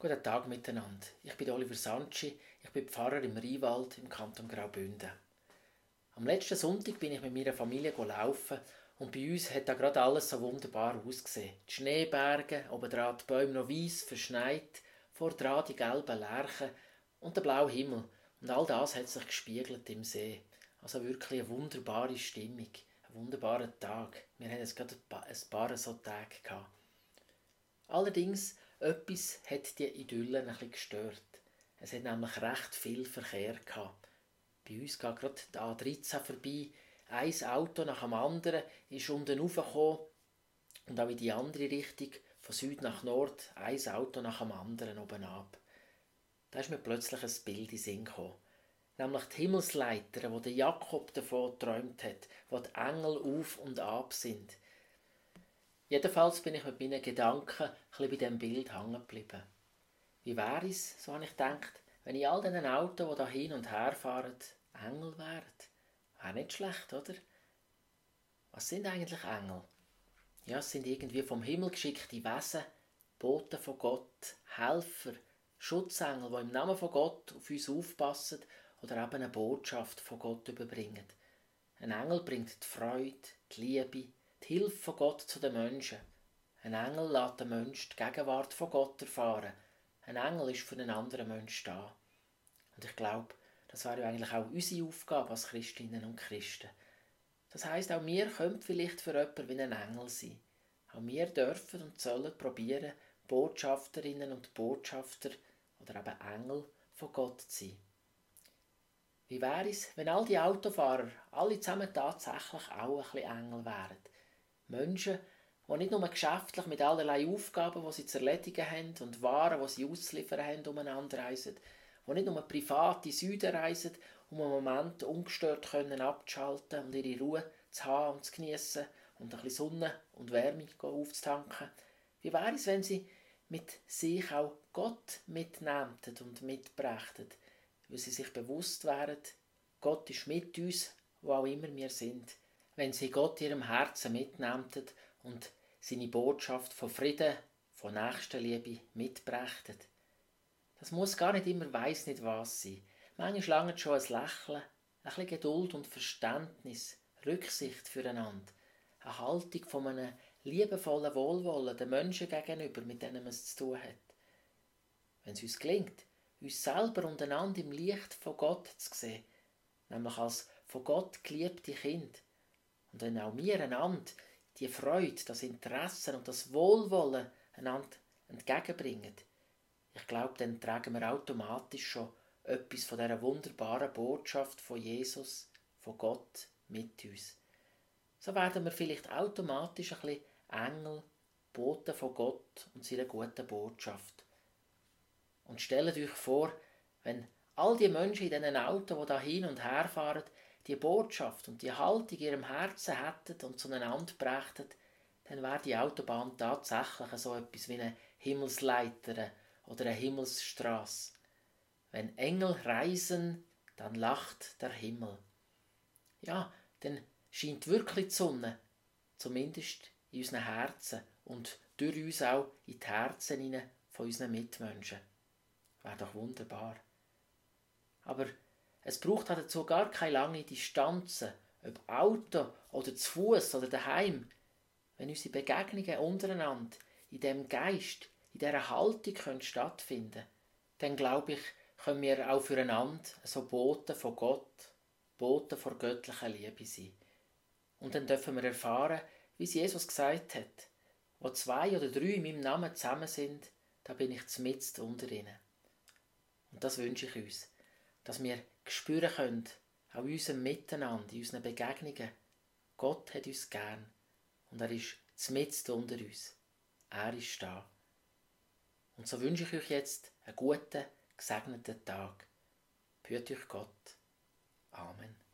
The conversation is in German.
Guten Tag miteinander. Ich bin Oliver Sanci, ich bin Pfarrer im Rheinwald im Kanton Graubünden. Am letzten Sonntag bin ich mit meiner Familie laufen und bei uns hat da gerade alles so wunderbar ausgesehen. Die Schneeberge, oben dran die Bäume noch weiß, verschneit, vor dran die gelben Lärchen und der blaue Himmel. Und all das hat sich gespiegelt im See. Also wirklich eine wunderbare Stimmung, ein wunderbarer Tag. Wir haben jetzt gerade ein paar so Tage gehabt. Allerdings etwas hat die Idylle ein bisschen gestört. Es hat nämlich recht viel Verkehr gehabt. Bei uns geht gerade die A13 vorbei. Ein Auto nach dem anderen ist unten raufgekommen und auch in die andere Richtung, von Süd nach Nord, ein Auto nach dem anderen oben ab. Da ist mir plötzlich ein Bild in Sinn gekommen. Nämlich die Himmelsleiter, wo der Jakob davon geträumt hat, wo die Engel auf und ab sind. Jedenfalls bin ich mit meinen Gedanken ein bei diesem Bild hängen geblieben. Wie wäre es, so habe ich gedacht, wenn in all diesen Autos, die da hin und her fahren, Engel wären? Wäre nicht schlecht, oder? Was sind eigentlich Engel? Ja, es sind irgendwie vom Himmel geschickte Wesen, Boten von Gott, Helfer, Schutzengel, die im Namen von Gott auf uns aufpassen oder eben eine Botschaft von Gott überbringen. Ein Engel bringt die Freude, die Liebe, die Hilfe von Gott zu den Menschen. Ein Engel lässt den Menschen die Gegenwart von Gott erfahren. Ein Engel ist für einen anderen Menschen da. Und ich glaube, das wäre ja eigentlich auch unsere Aufgabe als Christinnen und Christen. Das heißt, auch wir können vielleicht für jemanden wie ein Engel sein. Auch wir dürfen und sollen probieren, Botschafterinnen und Botschafter oder eben Engel von Gott zu sein. Wie wäre es, wenn all die Autofahrer alle zusammen tatsächlich auch ein bisschen Engel wären? Menschen, die nicht nur geschäftlich mit allerlei Aufgaben, die sie zu erledigen haben und Waren, die sie auszuliefern haben, umeinander reisen, die nicht nur privat in Süden reisen, um einen Moment ungestört können abzuschalten und ihre Ruhe zu haben und zu geniessen und ein bisschen Sonne und Wärme aufzutanken. Wie wäre es, wenn sie mit sich auch Gott mitnehmten und mitbrächten, weil sie sich bewusst wären, Gott ist mit uns, wo auch immer wir sind wenn sie Gott ihrem Herzen mitnehmten und seine Botschaft von Frieden, von Nächstenliebe mitbrächten. Das muss gar nicht immer weiss nicht was sein. Manchmal lange schon ein Lächeln, ein bisschen Geduld und Verständnis, Rücksicht füreinander, eine Haltung von einem liebevollen Wohlwollen den Menschen gegenüber, mit denen man es zu tun hat. Wenn es uns gelingt, uns selber und einander im Licht von Gott zu sehen, nämlich als von Gott geliebte Kind, und wenn auch wir einander die Freude, das Interesse und das Wohlwollen einander entgegenbringen, ich glaube, dann tragen wir automatisch schon etwas von dieser wunderbaren Botschaft von Jesus, von Gott mit uns. So werden wir vielleicht automatisch ein bisschen Engel, Boten von Gott und seiner guten Botschaft. Und stellt euch vor, wenn all die Menschen in diesen Autos, die da hin und her fahren, die Botschaft und die Haltung in ihrem Herzen hätten und zueinander brächten, dann wäre die Autobahn tatsächlich so etwas wie eine Himmelsleiter oder eine Himmelsstraße. Wenn Engel reisen, dann lacht der Himmel. Ja, dann scheint wirklich die Sonne, zumindest in unseren Herzen und durch uns auch in die Herzen von unseren Mitmenschen. Wäre doch wunderbar. Aber es braucht halt dazu gar keine lange Distanzen, ob Auto oder zu Fuß oder daheim. Wenn unsere Begegnungen untereinander in dem Geist, in dieser Haltung können stattfinden, dann glaube ich, können wir auch füreinander so Boten von Gott, Boten vor göttlicher Liebe sein. Und dann dürfen wir erfahren, wie es Jesus gesagt hat, wo zwei oder drei in meinem Namen zusammen sind, da bin ich mitten unter ihnen. Und das wünsche ich uns dass wir spüren können, auch in unserem Miteinander, in unseren Begegnungen, Gott hat uns gern und er ist mitten unter uns. Er ist da. Und so wünsche ich euch jetzt einen guten, gesegneten Tag. Behüt euch Gott. Amen.